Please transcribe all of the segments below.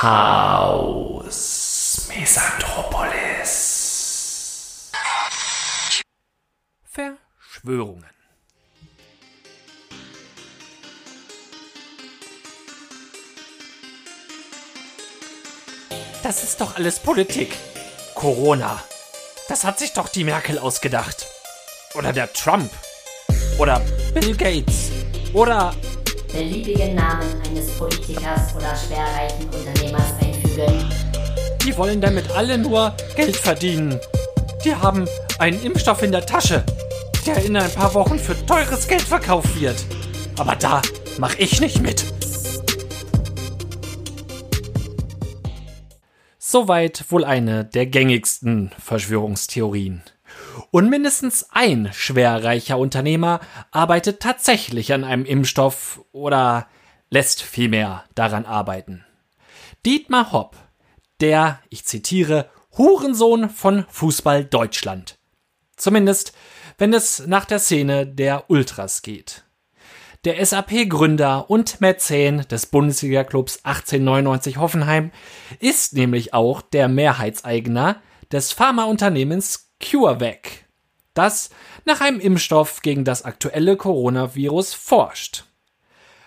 Haus Mesanthropolis. Verschwörungen. Das ist doch alles Politik. Corona. Das hat sich doch die Merkel ausgedacht. Oder der Trump. Oder Bill Gates. Oder beliebigen Namen eines Politikers oder schwerreichen Unternehmers einfügen. Die wollen damit alle nur Geld verdienen. Die haben einen Impfstoff in der Tasche, der in ein paar Wochen für teures Geld verkauft wird. Aber da mach ich nicht mit. Soweit wohl eine der gängigsten Verschwörungstheorien. Und mindestens ein schwerreicher Unternehmer arbeitet tatsächlich an einem Impfstoff oder lässt vielmehr daran arbeiten. Dietmar Hopp, der, ich zitiere, Hurensohn von Fußball Deutschland. Zumindest, wenn es nach der Szene der Ultras geht. Der SAP-Gründer und Mäzen des Bundesliga-Clubs 1899 Hoffenheim ist nämlich auch der Mehrheitseigner des Pharmaunternehmens CureVac, das nach einem Impfstoff gegen das aktuelle Coronavirus forscht.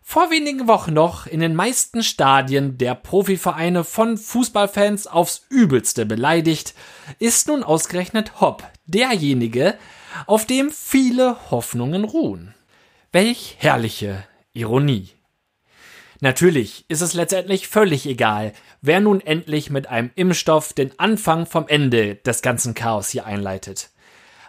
Vor wenigen Wochen noch in den meisten Stadien der Profivereine von Fußballfans aufs übelste beleidigt, ist nun ausgerechnet Hopp derjenige, auf dem viele Hoffnungen ruhen. Welch herrliche Ironie. Natürlich ist es letztendlich völlig egal, wer nun endlich mit einem Impfstoff den Anfang vom Ende des ganzen Chaos hier einleitet.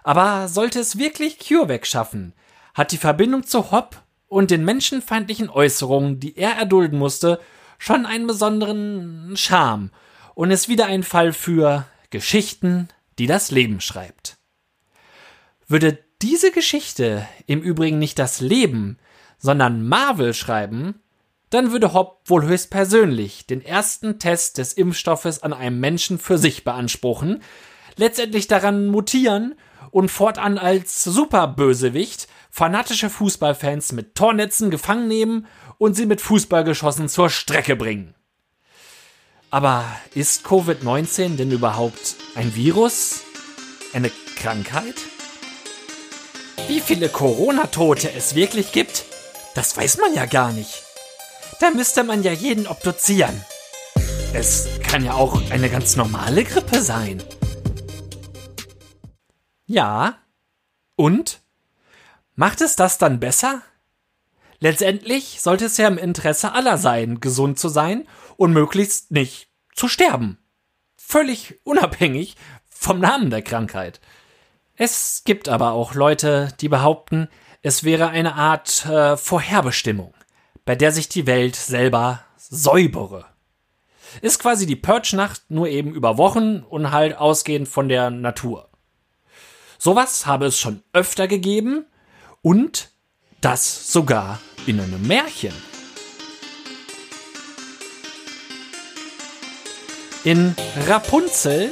Aber sollte es wirklich CureVac schaffen, hat die Verbindung zu Hopp und den menschenfeindlichen Äußerungen, die er erdulden musste, schon einen besonderen Charme und ist wieder ein Fall für Geschichten, die das Leben schreibt. Würde diese Geschichte im Übrigen nicht das Leben, sondern Marvel schreiben, dann würde Hopp wohl höchstpersönlich den ersten Test des Impfstoffes an einem Menschen für sich beanspruchen, letztendlich daran mutieren und fortan als Superbösewicht fanatische Fußballfans mit Tornetzen gefangen nehmen und sie mit Fußballgeschossen zur Strecke bringen. Aber ist Covid-19 denn überhaupt ein Virus? Eine Krankheit? Wie viele Corona-Tote es wirklich gibt, das weiß man ja gar nicht. Da müsste man ja jeden obduzieren. Es kann ja auch eine ganz normale Grippe sein. Ja. Und? Macht es das dann besser? Letztendlich sollte es ja im Interesse aller sein, gesund zu sein und möglichst nicht zu sterben. Völlig unabhängig vom Namen der Krankheit. Es gibt aber auch Leute, die behaupten, es wäre eine Art äh, Vorherbestimmung bei der sich die Welt selber säubere. Ist quasi die Purge-Nacht nur eben über Wochen und halt ausgehend von der Natur. Sowas habe es schon öfter gegeben und das sogar in einem Märchen. In Rapunzel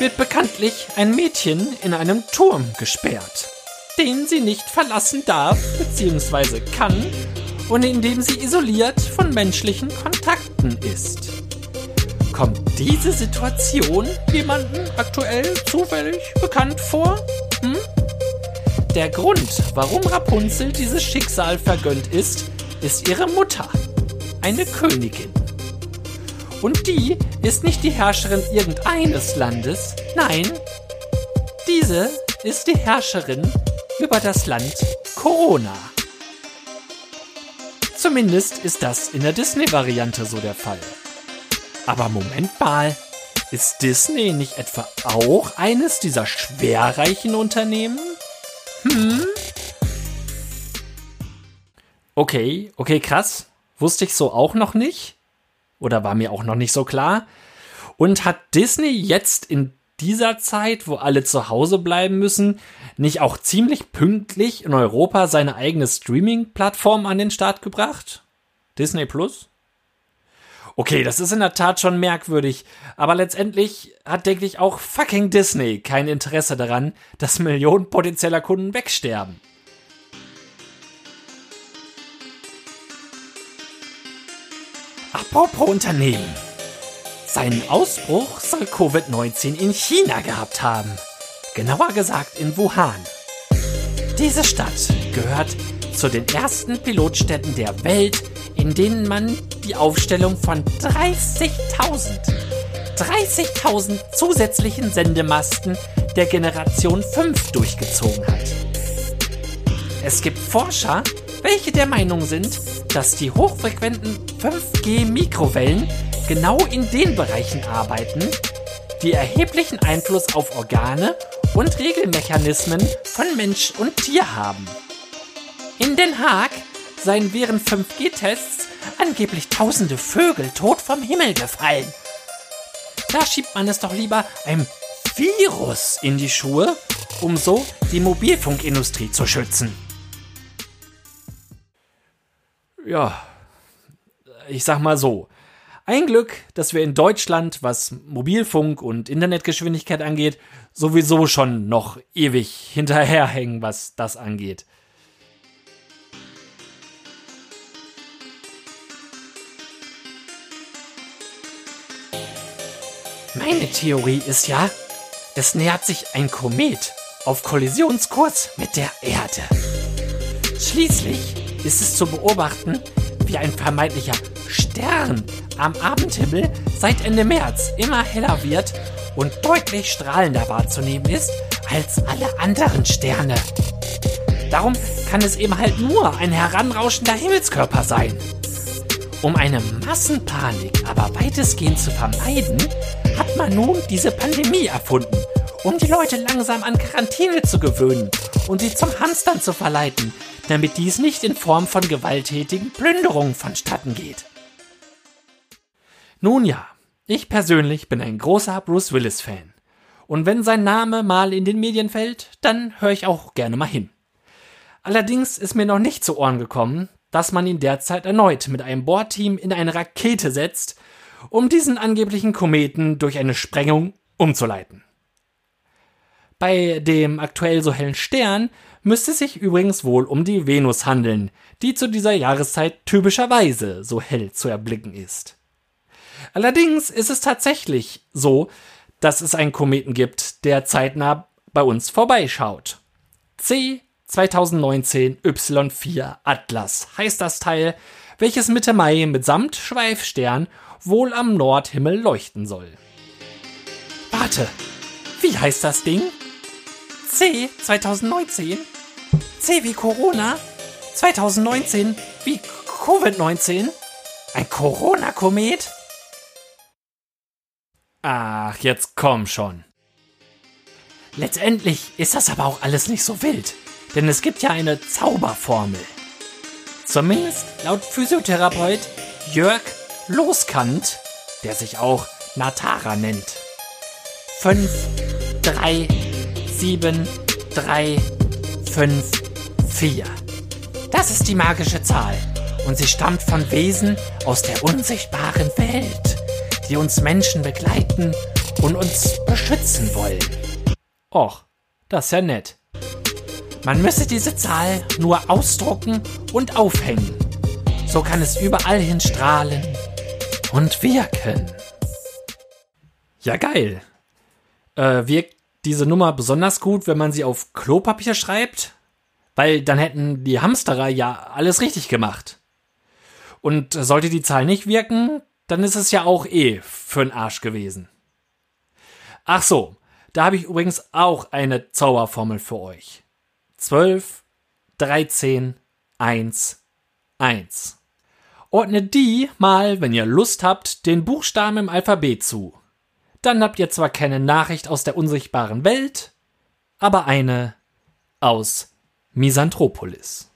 wird bekanntlich ein Mädchen in einem Turm gesperrt, den sie nicht verlassen darf bzw. kann, und in dem sie isoliert von menschlichen Kontakten ist. Kommt diese Situation jemandem aktuell zufällig bekannt vor? Hm? Der Grund, warum Rapunzel dieses Schicksal vergönnt ist, ist ihre Mutter, eine Königin. Und die ist nicht die Herrscherin irgendeines Landes, nein, diese ist die Herrscherin über das Land Corona. Zumindest ist das in der Disney-Variante so der Fall. Aber Moment mal, ist Disney nicht etwa auch eines dieser schwerreichen Unternehmen? Hm? Okay, okay, krass. Wusste ich so auch noch nicht? Oder war mir auch noch nicht so klar? Und hat Disney jetzt in dieser Zeit, wo alle zu Hause bleiben müssen, nicht auch ziemlich pünktlich in Europa seine eigene Streaming-Plattform an den Start gebracht? Disney Plus? Okay, das ist in der Tat schon merkwürdig, aber letztendlich hat, denke ich, auch fucking Disney kein Interesse daran, dass Millionen potenzieller Kunden wegsterben. Apropos Unternehmen. Seinen Ausbruch soll Covid-19 in China gehabt haben. Genauer gesagt in Wuhan. Diese Stadt gehört zu den ersten Pilotstädten der Welt, in denen man die Aufstellung von 30.000 30.000 zusätzlichen Sendemasten der Generation 5 durchgezogen hat. Es gibt Forscher, welche der Meinung sind, dass die hochfrequenten 5G-Mikrowellen genau in den Bereichen arbeiten, die erheblichen Einfluss auf Organe und Regelmechanismen von Mensch und Tier haben. In Den Haag seien während 5G-Tests angeblich tausende Vögel tot vom Himmel gefallen. Da schiebt man es doch lieber einem Virus in die Schuhe, um so die Mobilfunkindustrie zu schützen. Ja, ich sag mal so. Ein Glück, dass wir in Deutschland, was Mobilfunk und Internetgeschwindigkeit angeht, sowieso schon noch ewig hinterherhängen, was das angeht. Meine Theorie ist ja, es nähert sich ein Komet auf Kollisionskurs mit der Erde. Schließlich ist es zu beobachten, wie ein vermeintlicher Stern am Abendhimmel seit Ende März immer heller wird und deutlich strahlender wahrzunehmen ist als alle anderen Sterne. Darum kann es eben halt nur ein heranrauschender Himmelskörper sein. Um eine Massenpanik aber weitestgehend zu vermeiden, hat man nun diese Pandemie erfunden, um die Leute langsam an Quarantäne zu gewöhnen und sie zum Hamstern zu verleiten, damit dies nicht in Form von gewalttätigen Plünderungen vonstatten geht. Nun ja, ich persönlich bin ein großer Bruce Willis-Fan. Und wenn sein Name mal in den Medien fällt, dann höre ich auch gerne mal hin. Allerdings ist mir noch nicht zu Ohren gekommen, dass man ihn derzeit erneut mit einem Bohrteam in eine Rakete setzt, um diesen angeblichen Kometen durch eine Sprengung umzuleiten. Bei dem aktuell so hellen Stern müsste es sich übrigens wohl um die Venus handeln, die zu dieser Jahreszeit typischerweise so hell zu erblicken ist. Allerdings ist es tatsächlich so, dass es einen Kometen gibt, der zeitnah bei uns vorbeischaut. C 2019 Y4 Atlas heißt das Teil, welches Mitte Mai mitsamt Schweifstern wohl am Nordhimmel leuchten soll. Warte, wie heißt das Ding? C 2019? C wie Corona? 2019 wie Covid-19? Ein Corona-Komet? Ach, jetzt komm schon. Letztendlich ist das aber auch alles nicht so wild. Denn es gibt ja eine Zauberformel. Zumindest laut Physiotherapeut Jörg Loskant, der sich auch Natara nennt. 5, 3, 7, 3, 5, 4. Das ist die magische Zahl und sie stammt von Wesen aus der unsichtbaren Welt, die uns Menschen begleiten und uns beschützen wollen. Och, das ist ja nett. Man müsse diese Zahl nur ausdrucken und aufhängen. So kann es überall hin strahlen und wirken. Ja, geil. Äh, wirkt diese Nummer besonders gut, wenn man sie auf Klopapier schreibt? Weil dann hätten die Hamsterer ja alles richtig gemacht. Und sollte die Zahl nicht wirken, dann ist es ja auch eh für'n Arsch gewesen. Ach so, da habe ich übrigens auch eine Zauberformel für euch. 12, 13, 1, 1. Ordnet die mal, wenn ihr Lust habt, den Buchstaben im Alphabet zu. Dann habt ihr zwar keine Nachricht aus der unsichtbaren Welt, aber eine aus Misanthropolis.